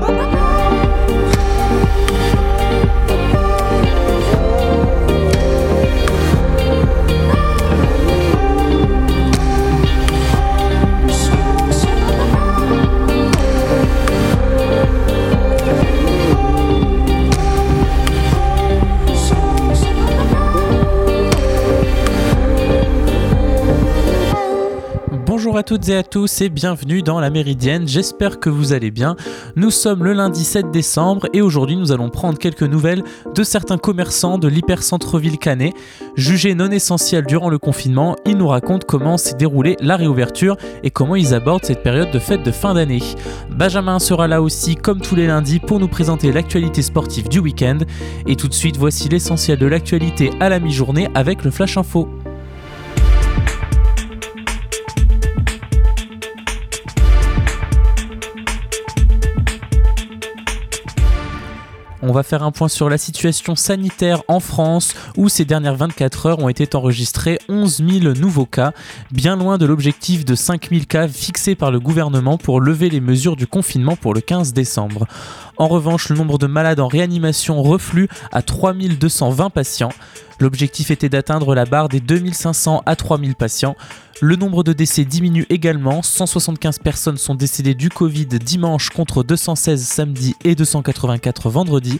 Oh. Toutes et à tous et bienvenue dans la Méridienne, j'espère que vous allez bien. Nous sommes le lundi 7 décembre et aujourd'hui nous allons prendre quelques nouvelles de certains commerçants de l'hypercentre-ville Canet. Jugés non essentiels durant le confinement, ils nous racontent comment s'est déroulée la réouverture et comment ils abordent cette période de fête de fin d'année. Benjamin sera là aussi comme tous les lundis pour nous présenter l'actualité sportive du week-end. Et tout de suite voici l'essentiel de l'actualité à la mi-journée avec le Flash Info. On va faire un point sur la situation sanitaire en France où ces dernières 24 heures ont été enregistrés 11 000 nouveaux cas, bien loin de l'objectif de 5 000 cas fixé par le gouvernement pour lever les mesures du confinement pour le 15 décembre. En revanche, le nombre de malades en réanimation reflue à 3220 patients. L'objectif était d'atteindre la barre des 2500 à 3000 patients. Le nombre de décès diminue également. 175 personnes sont décédées du Covid dimanche contre 216 samedi et 284 vendredi.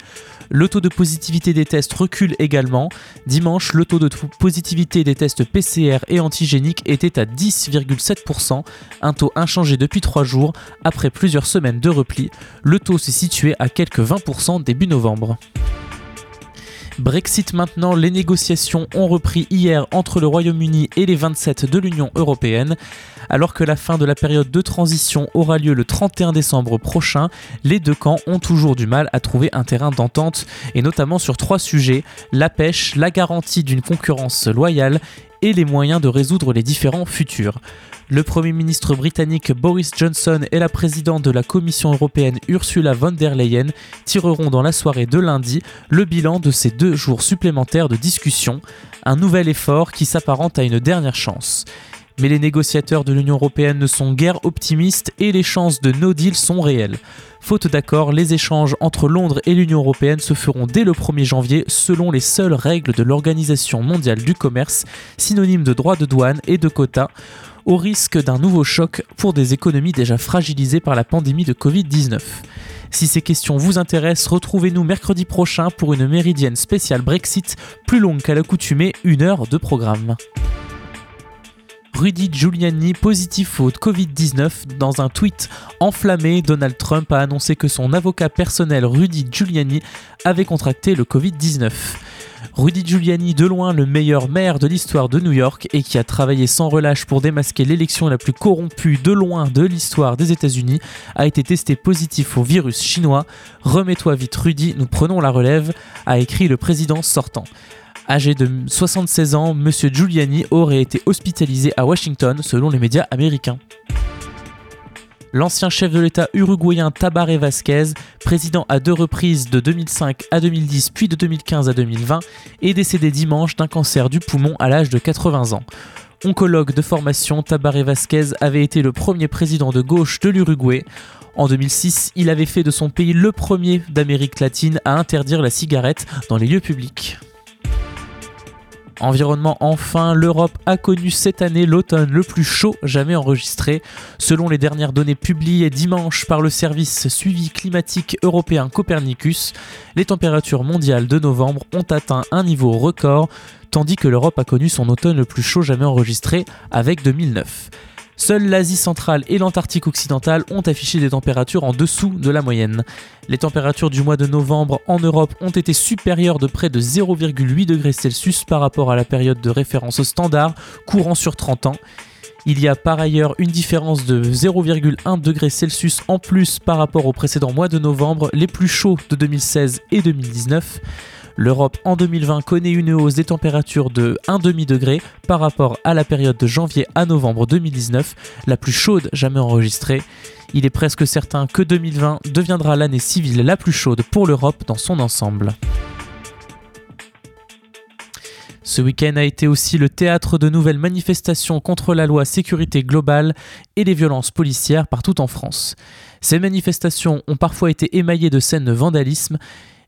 Le taux de positivité des tests recule également. Dimanche, le taux de positivité des tests PCR et antigéniques était à 10,7%, un taux inchangé depuis 3 jours après plusieurs semaines de repli. Le taux s'est situé à quelques 20% début novembre. Brexit maintenant, les négociations ont repris hier entre le Royaume-Uni et les 27 de l'Union européenne. Alors que la fin de la période de transition aura lieu le 31 décembre prochain, les deux camps ont toujours du mal à trouver un terrain d'entente, et notamment sur trois sujets, la pêche, la garantie d'une concurrence loyale et les moyens de résoudre les différents futurs. Le Premier ministre britannique Boris Johnson et la présidente de la Commission européenne Ursula von der Leyen tireront dans la soirée de lundi le bilan de ces deux jours supplémentaires de discussion, un nouvel effort qui s'apparente à une dernière chance. Mais les négociateurs de l'Union européenne ne sont guère optimistes et les chances de no deal sont réelles. Faute d'accord, les échanges entre Londres et l'Union européenne se feront dès le 1er janvier selon les seules règles de l'Organisation mondiale du commerce, synonyme de droits de douane et de quotas au risque d'un nouveau choc pour des économies déjà fragilisées par la pandémie de Covid-19. Si ces questions vous intéressent, retrouvez-nous mercredi prochain pour une méridienne spéciale Brexit plus longue qu'à l'accoutumée, une heure de programme. Rudy Giuliani positif au Covid-19. Dans un tweet enflammé, Donald Trump a annoncé que son avocat personnel Rudy Giuliani avait contracté le Covid-19. Rudy Giuliani, de loin le meilleur maire de l'histoire de New York et qui a travaillé sans relâche pour démasquer l'élection la plus corrompue de loin de l'histoire des États-Unis, a été testé positif au virus chinois. Remets-toi vite Rudy, nous prenons la relève, a écrit le président sortant. Âgé de 76 ans, M. Giuliani aurait été hospitalisé à Washington selon les médias américains. L'ancien chef de l'État uruguayen Tabaré Vázquez, président à deux reprises de 2005 à 2010 puis de 2015 à 2020, est décédé dimanche d'un cancer du poumon à l'âge de 80 ans. Oncologue de formation, Tabaré Vázquez avait été le premier président de gauche de l'Uruguay. En 2006, il avait fait de son pays le premier d'Amérique latine à interdire la cigarette dans les lieux publics. Environnement enfin, l'Europe a connu cette année l'automne le plus chaud jamais enregistré. Selon les dernières données publiées dimanche par le service suivi climatique européen Copernicus, les températures mondiales de novembre ont atteint un niveau record, tandis que l'Europe a connu son automne le plus chaud jamais enregistré avec 2009. Seule l'Asie centrale et l'Antarctique occidentale ont affiché des températures en dessous de la moyenne. Les températures du mois de novembre en Europe ont été supérieures de près de 0,8 degrés Celsius par rapport à la période de référence standard courant sur 30 ans. Il y a par ailleurs une différence de 0,1 degré Celsius en plus par rapport aux précédents mois de novembre, les plus chauds de 2016 et 2019. L'Europe en 2020 connaît une hausse des températures de 1,5 degré par rapport à la période de janvier à novembre 2019, la plus chaude jamais enregistrée. Il est presque certain que 2020 deviendra l'année civile la plus chaude pour l'Europe dans son ensemble. Ce week-end a été aussi le théâtre de nouvelles manifestations contre la loi sécurité globale et les violences policières partout en France. Ces manifestations ont parfois été émaillées de scènes de vandalisme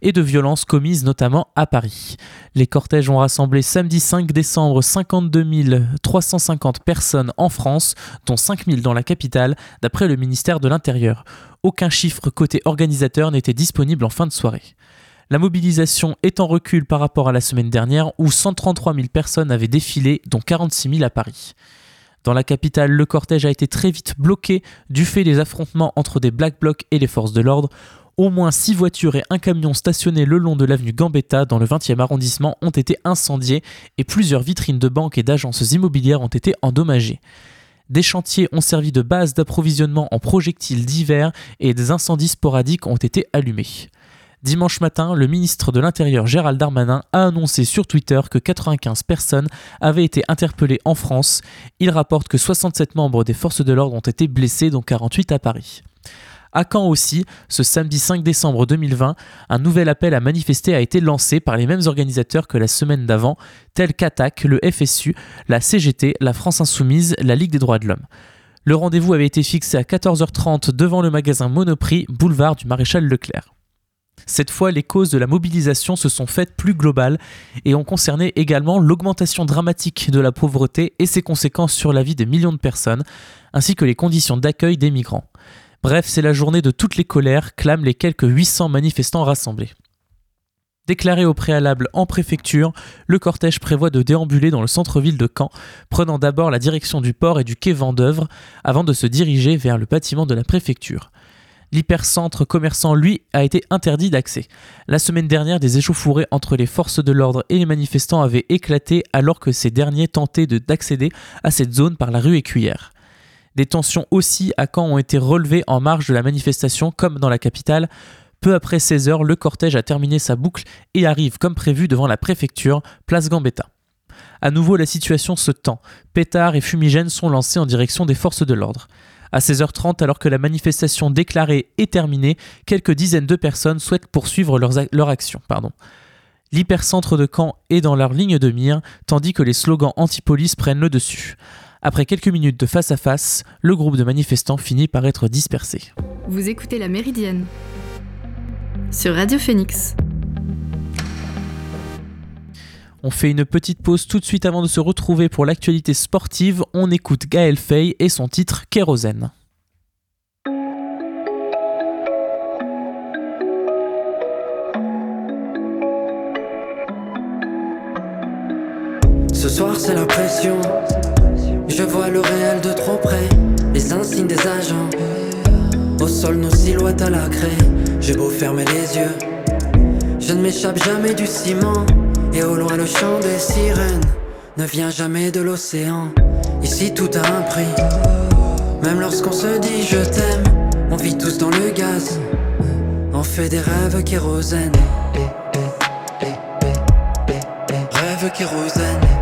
et de violences commises notamment à Paris. Les cortèges ont rassemblé samedi 5 décembre 52 350 personnes en France, dont 5 000 dans la capitale, d'après le ministère de l'Intérieur. Aucun chiffre côté organisateur n'était disponible en fin de soirée. La mobilisation est en recul par rapport à la semaine dernière où 133 000 personnes avaient défilé, dont 46 000 à Paris. Dans la capitale, le cortège a été très vite bloqué du fait des affrontements entre des Black Blocs et les forces de l'ordre. Au moins 6 voitures et un camion stationnés le long de l'avenue Gambetta dans le 20e arrondissement ont été incendiés et plusieurs vitrines de banques et d'agences immobilières ont été endommagées. Des chantiers ont servi de base d'approvisionnement en projectiles divers et des incendies sporadiques ont été allumés. Dimanche matin, le ministre de l'Intérieur Gérald Darmanin a annoncé sur Twitter que 95 personnes avaient été interpellées en France. Il rapporte que 67 membres des forces de l'ordre ont été blessés, dont 48 à Paris. À Caen aussi, ce samedi 5 décembre 2020, un nouvel appel à manifester a été lancé par les mêmes organisateurs que la semaine d'avant, tels qu'Attaque, le FSU, la CGT, la France Insoumise, la Ligue des droits de l'homme. Le rendez-vous avait été fixé à 14h30 devant le magasin Monoprix, boulevard du Maréchal Leclerc. Cette fois, les causes de la mobilisation se sont faites plus globales et ont concerné également l'augmentation dramatique de la pauvreté et ses conséquences sur la vie de millions de personnes, ainsi que les conditions d'accueil des migrants. Bref, c'est la journée de toutes les colères, clament les quelques 800 manifestants rassemblés. Déclaré au préalable en préfecture, le cortège prévoit de déambuler dans le centre-ville de Caen, prenant d'abord la direction du port et du quai Vendœuvre avant de se diriger vers le bâtiment de la préfecture. L'hypercentre commerçant, lui, a été interdit d'accès. La semaine dernière, des échauffourées entre les forces de l'ordre et les manifestants avaient éclaté alors que ces derniers tentaient d'accéder à cette zone par la rue Écuyère. Des tensions aussi à Caen ont été relevées en marge de la manifestation, comme dans la capitale. Peu après 16 heures, le cortège a terminé sa boucle et arrive comme prévu devant la préfecture, place Gambetta. À nouveau, la situation se tend. Pétards et fumigènes sont lancés en direction des forces de l'ordre. À 16h30, alors que la manifestation déclarée est terminée, quelques dizaines de personnes souhaitent poursuivre leur action. L'hypercentre de Caen est dans leur ligne de mire, tandis que les slogans anti-police prennent le dessus. Après quelques minutes de face à face, le groupe de manifestants finit par être dispersé. Vous écoutez La Méridienne sur Radio Phoenix. On fait une petite pause tout de suite avant de se retrouver pour l'actualité sportive. On écoute Gaël Fay et son titre Kérosène. Ce soir c'est la pression. Je vois le réel de trop près, les insignes des agents. Au sol nos silhouettes à la craie. J'ai beau fermer les yeux, je ne m'échappe jamais du ciment. Et au loin le chant des sirènes ne vient jamais de l'océan. Ici tout a un prix. Même lorsqu'on se dit je t'aime, on vit tous dans le gaz. On fait des rêves kérosène. Rêves kérosène.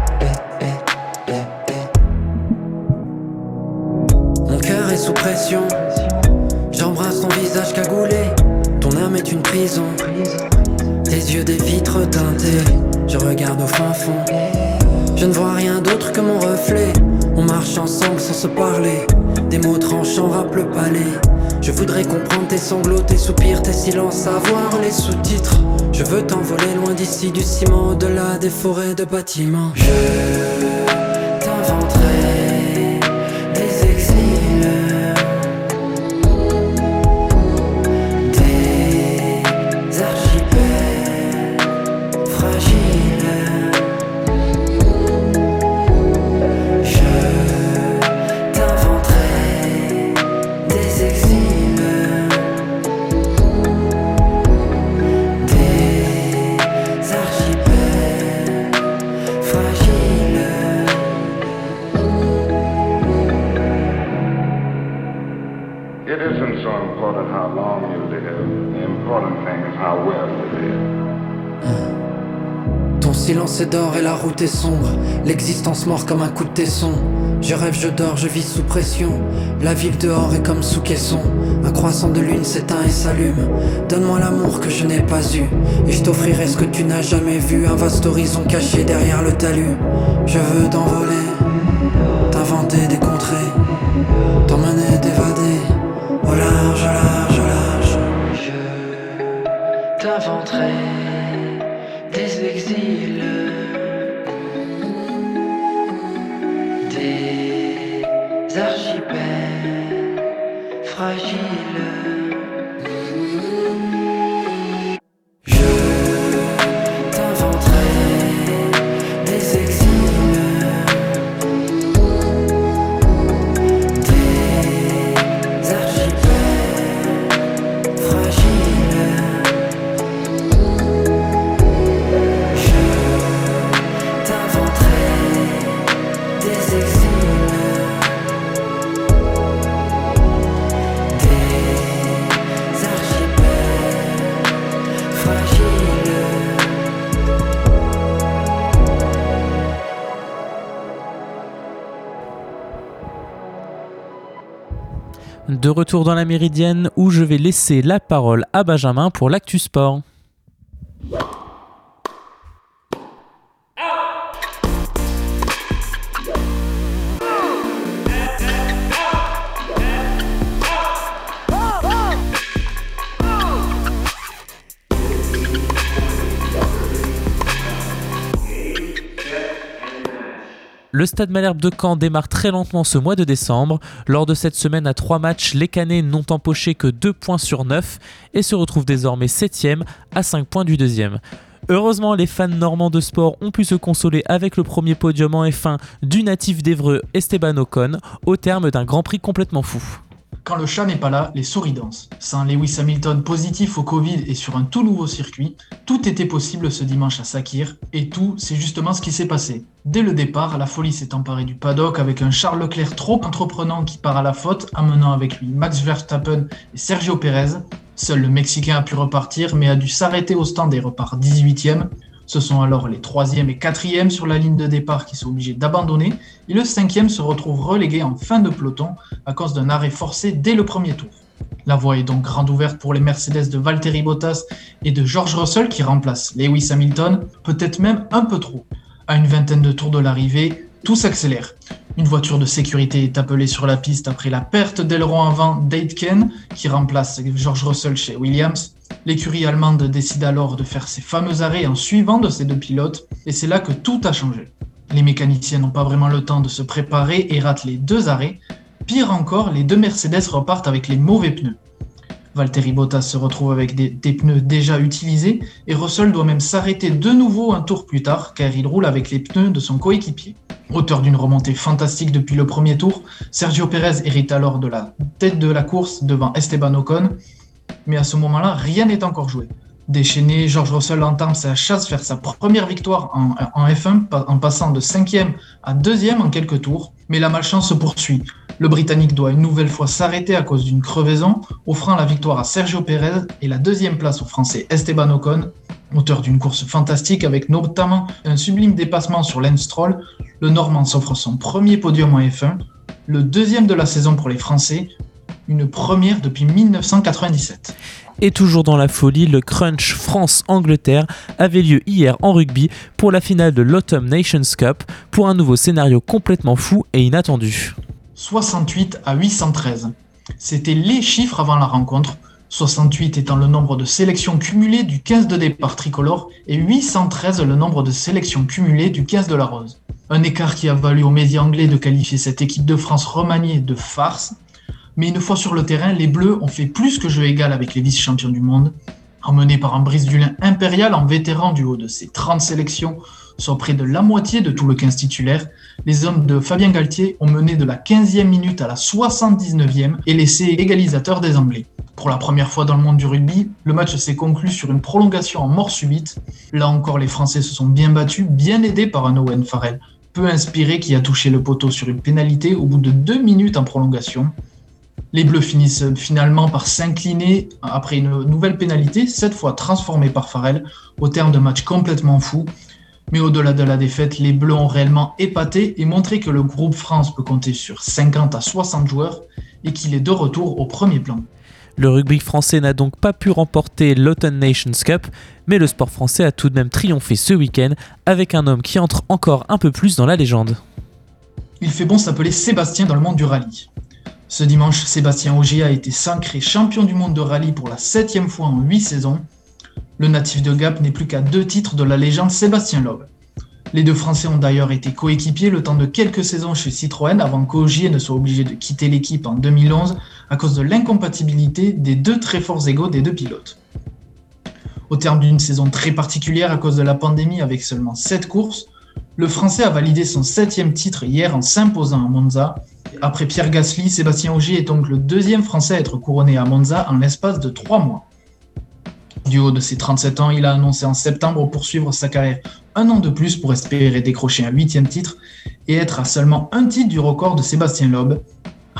J'embrasse ton visage cagoulé. Ton âme est une prison. Tes yeux des vitres teintées. Je regarde au fin fond. Je ne vois rien d'autre que mon reflet. On marche ensemble sans se parler. Des mots tranchants rappent le palais. Je voudrais comprendre tes sanglots, tes soupirs, tes silences, savoir les sous-titres. Je veux t'envoler loin d'ici, du ciment, au-delà des forêts de bâtiments. Je silence est d'or et la route est sombre. L'existence mord comme un coup de tesson. Je rêve, je dors, je vis sous pression. La ville dehors est comme sous caisson. Un croissant de lune s'éteint et s'allume. Donne-moi l'amour que je n'ai pas eu. Et je t'offrirai ce que tu n'as jamais vu. Un vaste horizon caché derrière le talus. Je veux t'envoler, t'inventer des contrées, t'emmener, t'évader. Au large, au large, au large. Je t'inventerai acıyla De retour dans la Méridienne où je vais laisser la parole à Benjamin pour l'actu sport. Le Stade Malherbe de Caen démarre très lentement ce mois de décembre. Lors de cette semaine à 3 matchs, les Canets n'ont empoché que 2 points sur 9 et se retrouvent désormais 7 à 5 points du deuxième. Heureusement, les fans normands de sport ont pu se consoler avec le premier podium en F1 du natif d'Evreux Esteban Ocon au terme d'un Grand Prix complètement fou. Quand le chat n'est pas là, les souris dansent. Sans Lewis Hamilton positif au Covid et sur un tout nouveau circuit, tout était possible ce dimanche à Sakir, et tout, c'est justement ce qui s'est passé. Dès le départ, la folie s'est emparée du paddock avec un Charles Leclerc trop entreprenant qui part à la faute, amenant avec lui Max Verstappen et Sergio Perez. Seul le Mexicain a pu repartir, mais a dû s'arrêter au stand et repart 18e. Ce sont alors les 3e et 4e sur la ligne de départ qui sont obligés d'abandonner, et le 5e se retrouve relégué en fin de peloton à cause d'un arrêt forcé dès le premier tour. La voie est donc grande ouverte pour les Mercedes de Valtteri Bottas et de George Russell qui remplacent Lewis Hamilton, peut-être même un peu trop. À une vingtaine de tours de l'arrivée, tout s'accélère. Une voiture de sécurité est appelée sur la piste après la perte d'aileron avant d'Aitken qui remplace George Russell chez Williams. L'écurie allemande décide alors de faire ses fameux arrêts en suivant de ces deux pilotes et c'est là que tout a changé. Les mécaniciens n'ont pas vraiment le temps de se préparer et ratent les deux arrêts. Pire encore, les deux Mercedes repartent avec les mauvais pneus. Valtteri Bottas se retrouve avec des, pneus déjà utilisés et Russell doit même s'arrêter de nouveau un tour plus tard car il roule avec les pneus de son coéquipier. Auteur d'une remontée fantastique depuis le premier tour, Sergio Perez hérite alors de la tête de la course devant Esteban Ocon, mais à ce moment-là, rien n'est encore joué. Déchaîné, George Russell entame sa chasse vers sa première victoire en, en F1 en passant de 5e à 2e en quelques tours, mais la malchance se poursuit. Le Britannique doit une nouvelle fois s'arrêter à cause d'une crevaison, offrant la victoire à Sergio Perez et la deuxième place au Français Esteban Ocon, auteur d'une course fantastique avec notamment un sublime dépassement sur Lance. Le Normand s'offre son premier podium en F1, le deuxième de la saison pour les Français, une première depuis 1997. Et toujours dans la folie, le crunch France-Angleterre avait lieu hier en rugby pour la finale de l'Autumn Nations Cup pour un nouveau scénario complètement fou et inattendu. 68 à 813. C'était les chiffres avant la rencontre, 68 étant le nombre de sélections cumulées du 15 de départ tricolore et 813 le nombre de sélections cumulées du 15 de la rose. Un écart qui a valu aux médias anglais de qualifier cette équipe de France remaniée de farce, mais une fois sur le terrain, les Bleus ont fait plus que jeu égal avec les vice-champions du monde. Emmenés par un Brice Dulin impérial en vétéran du haut de ses 30 sélections, soit près de la moitié de tout le 15 titulaire, les hommes de Fabien Galtier ont mené de la 15e minute à la 79e et laissé égalisateur des Anglais. Pour la première fois dans le monde du rugby, le match s'est conclu sur une prolongation en mort subite. Là encore, les Français se sont bien battus, bien aidés par un Owen Farrell, peu inspiré qui a touché le poteau sur une pénalité au bout de deux minutes en prolongation. Les Bleus finissent finalement par s'incliner après une nouvelle pénalité, cette fois transformée par Farrell, au terme d'un match complètement fou. Mais au-delà de la défaite, les Bleus ont réellement épaté et montré que le groupe France peut compter sur 50 à 60 joueurs et qu'il est de retour au premier plan. Le rugby français n'a donc pas pu remporter l'Autumn Nations Cup, mais le sport français a tout de même triomphé ce week-end avec un homme qui entre encore un peu plus dans la légende. Il fait bon s'appeler Sébastien dans le monde du rallye. Ce dimanche, Sébastien Ogier a été sacré champion du monde de rallye pour la septième fois en huit saisons le natif de Gap n'est plus qu'à deux titres de la légende Sébastien Loeb. Les deux Français ont d'ailleurs été coéquipiers le temps de quelques saisons chez Citroën avant qu'Ogier ne soit obligé de quitter l'équipe en 2011 à cause de l'incompatibilité des deux très forts égaux des deux pilotes. Au terme d'une saison très particulière à cause de la pandémie avec seulement 7 courses, le Français a validé son septième titre hier en s'imposant à Monza. Après Pierre Gasly, Sébastien Ogier est donc le deuxième Français à être couronné à Monza en l'espace de 3 mois. Du haut de ses 37 ans, il a annoncé en septembre poursuivre sa carrière un an de plus pour espérer décrocher un huitième titre et être à seulement un titre du record de Sébastien Loeb.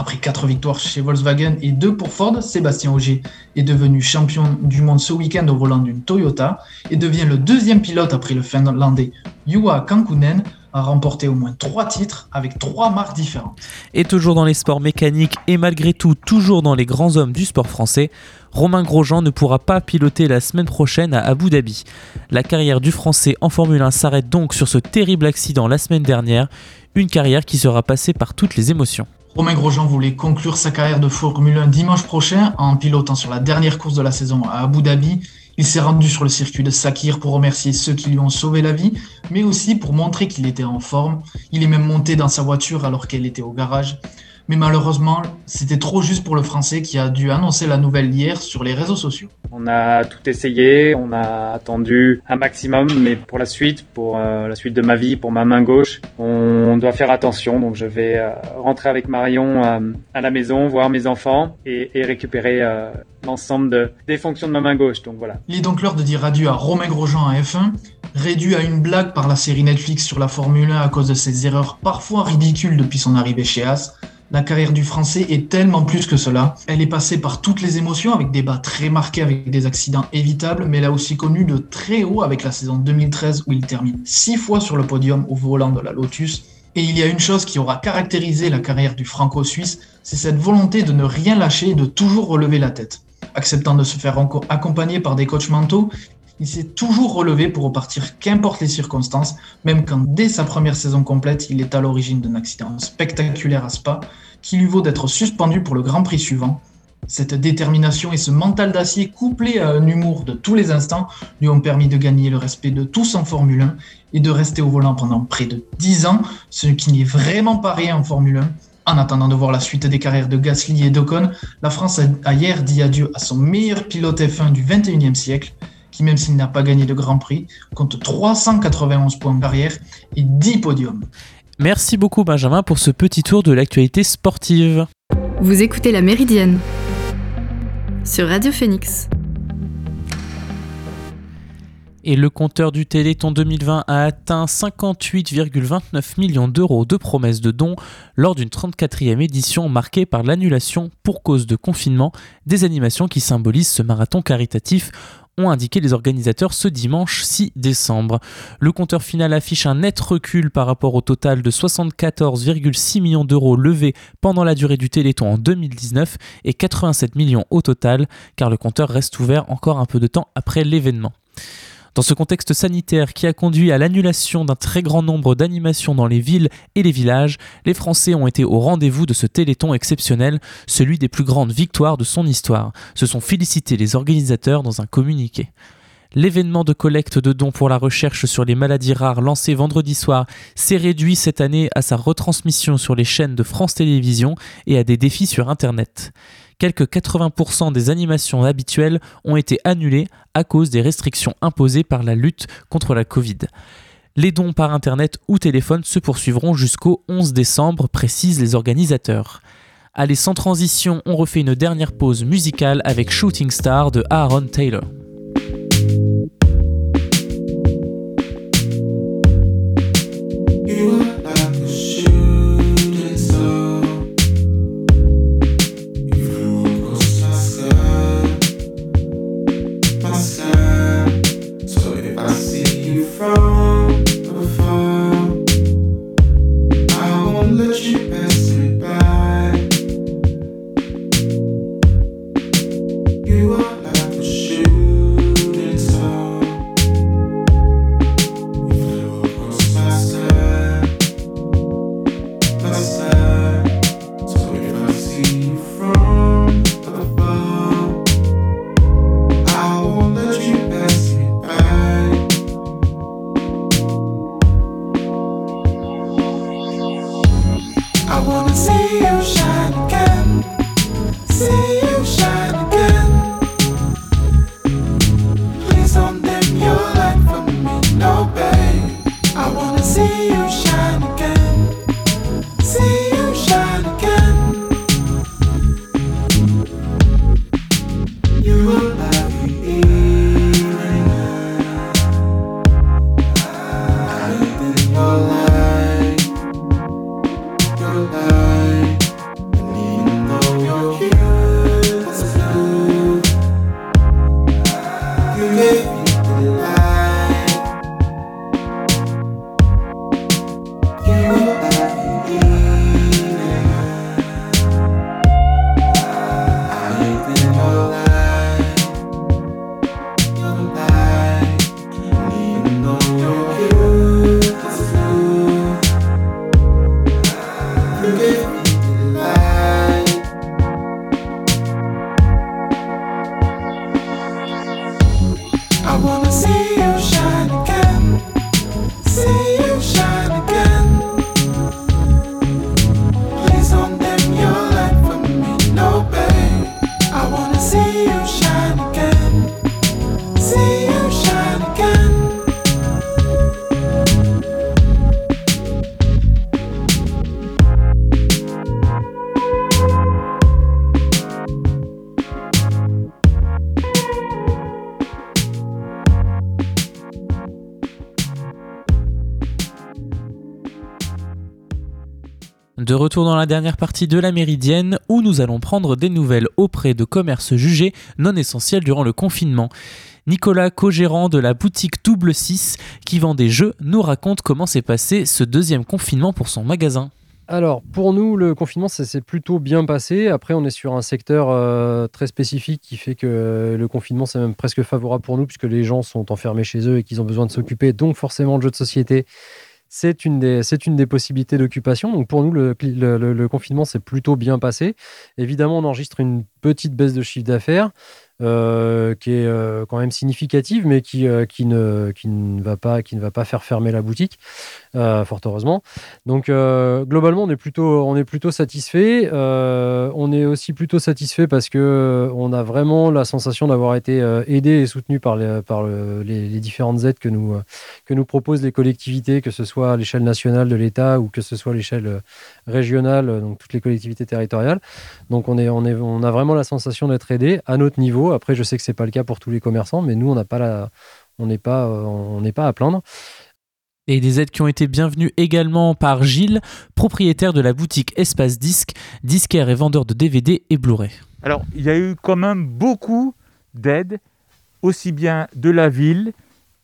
Après quatre victoires chez Volkswagen et deux pour Ford, Sébastien Auger est devenu champion du monde ce week-end au volant d'une Toyota et devient le deuxième pilote après le finlandais Juha Kankkunen a remporté au moins trois titres avec trois marques différentes. Et toujours dans les sports mécaniques et malgré tout toujours dans les grands hommes du sport français, Romain Grosjean ne pourra pas piloter la semaine prochaine à Abu Dhabi. La carrière du Français en Formule 1 s'arrête donc sur ce terrible accident la semaine dernière, une carrière qui sera passée par toutes les émotions. Romain Grosjean voulait conclure sa carrière de Formule 1 dimanche prochain en pilotant sur la dernière course de la saison à Abu Dhabi il s'est rendu sur le circuit de Sakir pour remercier ceux qui lui ont sauvé la vie, mais aussi pour montrer qu'il était en forme. Il est même monté dans sa voiture alors qu'elle était au garage. Mais malheureusement, c'était trop juste pour le Français qui a dû annoncer la nouvelle hier sur les réseaux sociaux. On a tout essayé, on a attendu un maximum, mais pour la suite, pour euh, la suite de ma vie, pour ma main gauche, on doit faire attention. Donc je vais euh, rentrer avec Marion euh, à la maison, voir mes enfants et, et récupérer l'ensemble de, des fonctions de ma main gauche. Donc voilà. Il est donc l'heure de dire adieu à Romain Grosjean à F1, réduit à une blague par la série Netflix sur la Formule 1 à cause de ses erreurs parfois ridicules depuis son arrivée chez As. La carrière du Français est tellement plus que cela. Elle est passée par toutes les émotions, avec des bas très marqués, avec des accidents évitables, mais elle a aussi connu de très haut avec la saison 2013 où il termine six fois sur le podium au volant de la Lotus. Et il y a une chose qui aura caractérisé la carrière du Franco-Suisse, c'est cette volonté de ne rien lâcher et de toujours relever la tête. Acceptant de se faire accompagner par des coachs mentaux, il s'est toujours relevé pour repartir qu'importe les circonstances, même quand dès sa première saison complète, il est à l'origine d'un accident spectaculaire à Spa, qui lui vaut d'être suspendu pour le Grand Prix suivant. Cette détermination et ce mental d'acier couplé à un humour de tous les instants lui ont permis de gagner le respect de tous en Formule 1 et de rester au volant pendant près de 10 ans, ce qui n'est vraiment pas rien en Formule 1. En attendant de voir la suite des carrières de Gasly et d'Ocon, la France a hier dit adieu à son meilleur pilote F1 du 21e siècle qui, même s'il n'a pas gagné de Grand Prix, compte 391 points de carrière et 10 podiums. Merci beaucoup Benjamin pour ce petit tour de l'actualité sportive. Vous écoutez La Méridienne sur Radio Phoenix. Et le compteur du Téléthon 2020 a atteint 58,29 millions d'euros de promesses de dons lors d'une 34e édition marquée par l'annulation pour cause de confinement des animations qui symbolisent ce marathon caritatif ont indiqué les organisateurs ce dimanche 6 décembre. Le compteur final affiche un net recul par rapport au total de 74,6 millions d'euros levés pendant la durée du Téléthon en 2019 et 87 millions au total, car le compteur reste ouvert encore un peu de temps après l'événement. Dans ce contexte sanitaire qui a conduit à l'annulation d'un très grand nombre d'animations dans les villes et les villages, les Français ont été au rendez-vous de ce téléthon exceptionnel, celui des plus grandes victoires de son histoire. Se sont félicités les organisateurs dans un communiqué. L'événement de collecte de dons pour la recherche sur les maladies rares lancé vendredi soir s'est réduit cette année à sa retransmission sur les chaînes de France Télévisions et à des défis sur Internet quelques 80% des animations habituelles ont été annulées à cause des restrictions imposées par la lutte contre la Covid. Les dons par Internet ou téléphone se poursuivront jusqu'au 11 décembre, précisent les organisateurs. Allez, sans transition, on refait une dernière pause musicale avec Shooting Star de Aaron Taylor. Retour dans la dernière partie de la Méridienne où nous allons prendre des nouvelles auprès de commerces jugés non essentiels durant le confinement. Nicolas, co-gérant de la boutique Double 6 qui vend des jeux, nous raconte comment s'est passé ce deuxième confinement pour son magasin. Alors, pour nous, le confinement, s'est plutôt bien passé. Après, on est sur un secteur euh, très spécifique qui fait que le confinement, c'est même presque favorable pour nous, puisque les gens sont enfermés chez eux et qu'ils ont besoin de s'occuper. Donc, forcément, le jeu de société, c'est une, des, une des possibilités d'occupation. Donc, pour nous, le, le confinement s'est plutôt bien passé. Évidemment, on enregistre une petite baisse de chiffre d'affaires. Euh, qui est euh, quand même significative, mais qui, euh, qui, ne, qui, ne va pas, qui ne va pas faire fermer la boutique, fort heureusement. Donc globalement, on est plutôt, plutôt satisfait. on est aussi plutôt satisfait parce que on a vraiment la sensation d'avoir été aidé et soutenu par, les, par les, différentes aides que nous, que nous proposent les collectivités, que ce soit à l'échelle nationale de l'État ou que ce soit à l'échelle régionale, donc toutes les collectivités territoriales. Donc on, est, on, est, on a vraiment la sensation d'être aidé à notre niveau après, je sais que c'est pas le cas pour tous les commerçants, mais nous, on n'a pas la, on n'est pas, euh, on n'est pas à plaindre. Et des aides qui ont été bienvenues également par Gilles, propriétaire de la boutique Espace Disque, disquaire et vendeur de DVD et Blu-ray. Alors, il y a eu quand même beaucoup d'aides, aussi bien de la ville,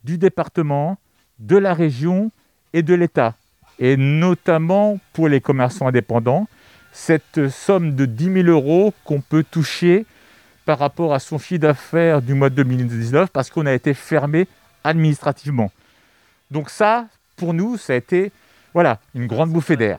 du département, de la région et de l'État. Et notamment pour les commerçants indépendants, cette somme de 10 000 euros qu'on peut toucher par rapport à son chiffre d'affaires du mois de 2019 parce qu'on a été fermé administrativement. Donc ça, pour nous, ça a été voilà, une grande bouffée d'air.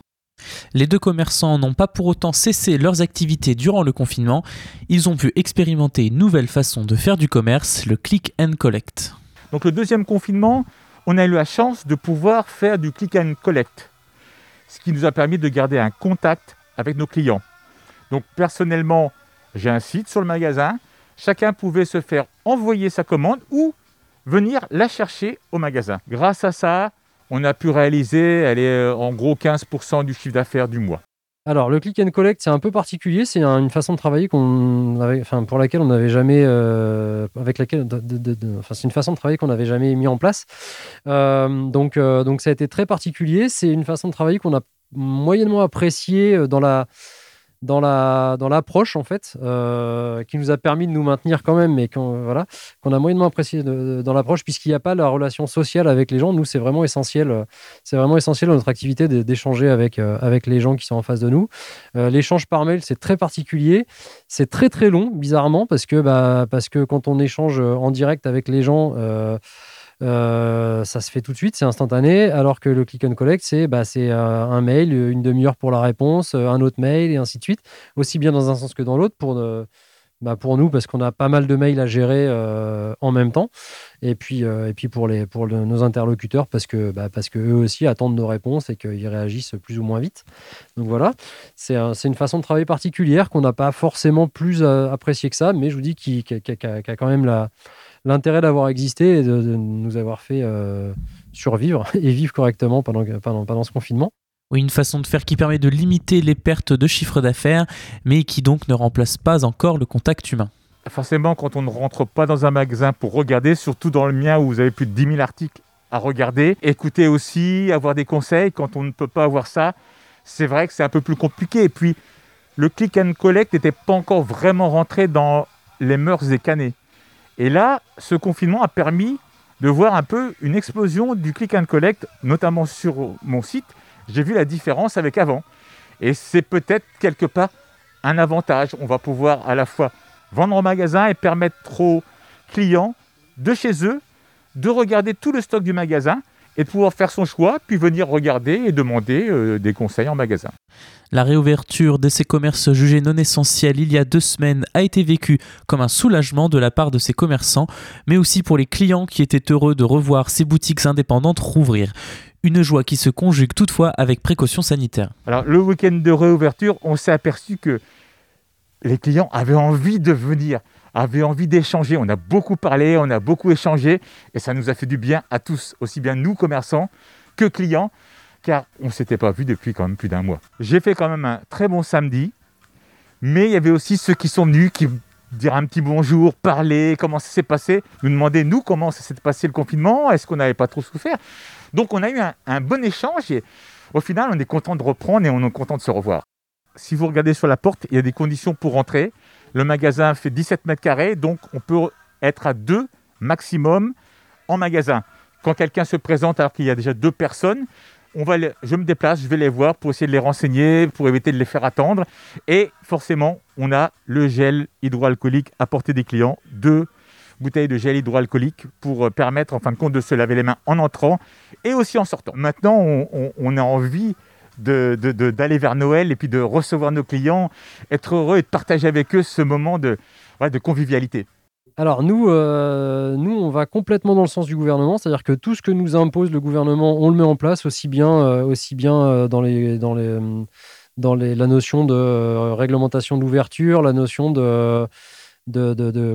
Les deux commerçants n'ont pas pour autant cessé leurs activités durant le confinement. Ils ont pu expérimenter une nouvelle façon de faire du commerce, le click and collect. Donc le deuxième confinement, on a eu la chance de pouvoir faire du click and collect, ce qui nous a permis de garder un contact avec nos clients. Donc personnellement, j'ai un site sur le magasin. Chacun pouvait se faire envoyer sa commande ou venir la chercher au magasin. Grâce à ça, on a pu réaliser, elle est euh, en gros 15% du chiffre d'affaires du mois. Alors, le click and collect, c'est un peu particulier. C'est une façon de travailler qu'on avait, enfin, pour laquelle on n'avait jamais, euh, avec laquelle, enfin, c'est une façon de travailler qu'on n'avait jamais mis en place. Euh, donc, donc, ça a été très particulier. C'est une façon de travailler qu'on a moyennement appréciée dans la, dans la dans l'approche en fait euh, qui nous a permis de nous maintenir quand même mais qu'on voilà qu'on a moyennement apprécié dans l'approche puisqu'il n'y a pas la relation sociale avec les gens. Nous c'est vraiment essentiel c'est vraiment essentiel dans notre activité d'échanger avec euh, avec les gens qui sont en face de nous. Euh, l'échange par mail c'est très particulier. C'est très très long bizarrement parce que bah parce que quand on échange en direct avec les gens euh, ça se fait tout de suite, c'est instantané, alors que le click and collect, c'est bah, euh, un mail, une demi-heure pour la réponse, euh, un autre mail, et ainsi de suite, aussi bien dans un sens que dans l'autre, pour, bah, pour nous, parce qu'on a pas mal de mails à gérer en même temps, et puis, et puis pour, les, pour nos interlocuteurs, parce que, bah, parce que eux aussi attendent nos réponses et qu'ils réagissent plus ou moins vite. Donc voilà, c'est une façon de travailler particulière qu'on n'a pas forcément plus apprécié que ça, mais je vous dis qui, qui, qui a quand même la l'intérêt d'avoir existé et de, nous avoir fait euh, survivre et vivre correctement pendant, pendant, pendant ce confinement. Oui, une façon de faire qui permet de limiter les pertes de chiffre d'affaires, mais qui donc ne remplace pas encore le contact humain. Forcément, quand on ne rentre pas dans un magasin pour regarder, surtout dans le mien où vous avez plus de 10 000 articles à regarder, écouter aussi, avoir des conseils, quand on ne peut pas avoir ça, c'est vrai que c'est un peu plus compliqué. Et puis, le click and collect n'était pas encore vraiment rentré dans les mœurs des canets. Et là, ce confinement a permis de voir un peu une explosion du click and collect, notamment sur mon site. J'ai vu la différence avec avant. Et c'est peut-être quelque part un avantage. On va pouvoir à la fois vendre en magasin et permettre aux clients de chez eux de regarder tout le stock du magasin et de pouvoir faire son choix, puis venir regarder et demander euh, des conseils en magasin. La réouverture de ces commerces jugés non essentiels il y a deux semaines a été vécue comme un soulagement de la part de ces commerçants, mais aussi pour les clients qui étaient heureux de revoir ces boutiques indépendantes rouvrir. Une joie qui se conjugue toutefois avec précautions sanitaires. Alors le week-end de réouverture, on s'est aperçu que les clients avaient envie de venir avaient envie d'échanger. On a beaucoup parlé, on a beaucoup échangé et ça nous a fait du bien à tous, aussi bien nous commerçants que clients, car on ne s'était pas vu depuis quand même plus d'un mois. J'ai fait quand même un très bon samedi, mais il y avait aussi ceux qui sont venus, qui dire un petit bonjour, parler, comment ça s'est passé, nous demander nous comment ça s'est passé le confinement, est-ce qu'on n'avait pas trop souffert. Donc on a eu un, bon échange et Au final, on est content de reprendre et on est content de se revoir. Si vous regardez sur la porte, il y a des conditions pour rentrer. Le magasin fait 17 mètres carrés, donc on peut être à deux maximum en magasin. Quand quelqu'un se présente alors qu'il y a déjà deux personnes, on va je me déplace, je vais les voir pour essayer de les renseigner, pour éviter de les faire attendre. Et forcément, on a le gel hydroalcoolique à portée des clients, deux bouteilles de gel hydroalcoolique pour permettre en fin de compte de se laver les mains en entrant et aussi en sortant. Maintenant, on, a envie d'aller vers Noël et puis de recevoir nos clients, être heureux et de partager avec eux ce moment de convivialité. Alors nous, euh, nous, on va complètement dans le sens du gouvernement, c'est-à-dire que tout ce que nous impose le gouvernement, on le met en place aussi bien, euh, aussi bien euh, dans, les, dans, les, dans les, la notion de réglementation d'ouverture, la notion de,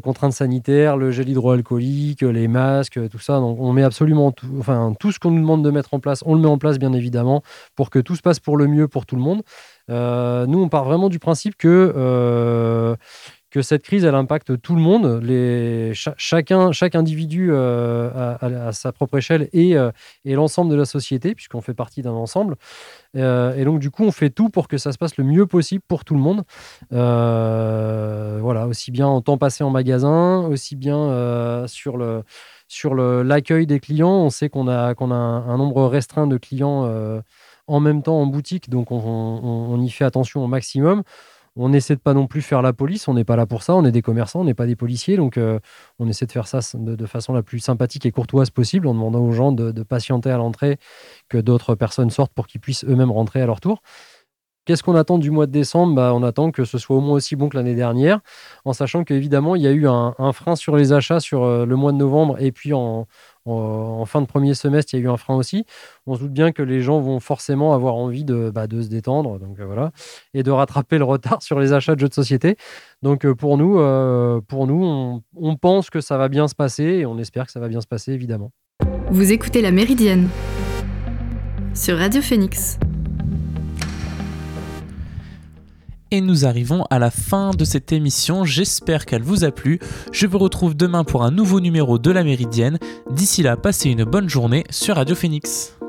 contraintes sanitaires, le gel hydroalcoolique, les masques, tout ça. Donc on met absolument tout, enfin, tout ce qu'on nous demande de mettre en place, on le met en place bien évidemment pour que tout se passe pour le mieux pour tout le monde. nous, on part vraiment du principe que que cette crise, elle impacte tout le monde. Chaque individu euh, à, sa propre échelle et, euh, et l'ensemble de la société, puisqu'on fait partie d'un ensemble. Euh, et donc, du coup, on fait tout pour que ça se passe le mieux possible pour tout le monde. voilà, aussi bien en temps passé en magasin, aussi bien sur l'accueil des clients. On sait qu'on a, un, nombre restreint de clients en même temps en boutique, donc on, on y fait attention au maximum on essaie de pas non plus faire la police, on n'est pas là pour ça, on est des commerçants, on n'est pas des policiers, donc euh, on essaie de faire ça de, façon la plus sympathique et courtoise possible, en demandant aux gens de, patienter à l'entrée, que d'autres personnes sortent pour qu'ils puissent eux-mêmes rentrer à leur tour. Qu'est-ce qu'on attend du mois de décembre? Bah, On attend que ce soit au moins aussi bon que l'année dernière, en sachant qu'évidemment, il y a eu un, frein sur les achats sur euh, le mois de novembre et puis en, en, fin de premier semestre, il y a eu un frein aussi. On se doute bien que les gens vont forcément avoir envie de, bah, se détendre donc, euh, voilà, et de rattraper le retard sur les achats de jeux de société. Donc euh, pour nous, euh, pour nous on, pense que ça va bien se passer et on espère que ça va bien se passer évidemment. Vous écoutez La Méridienne sur Radio Phoenix. Et nous arrivons à la fin de cette émission, j'espère qu'elle vous a plu. Je vous retrouve demain pour un nouveau numéro de la Méridienne. D'ici là, passez une bonne journée sur Radio Phoenix.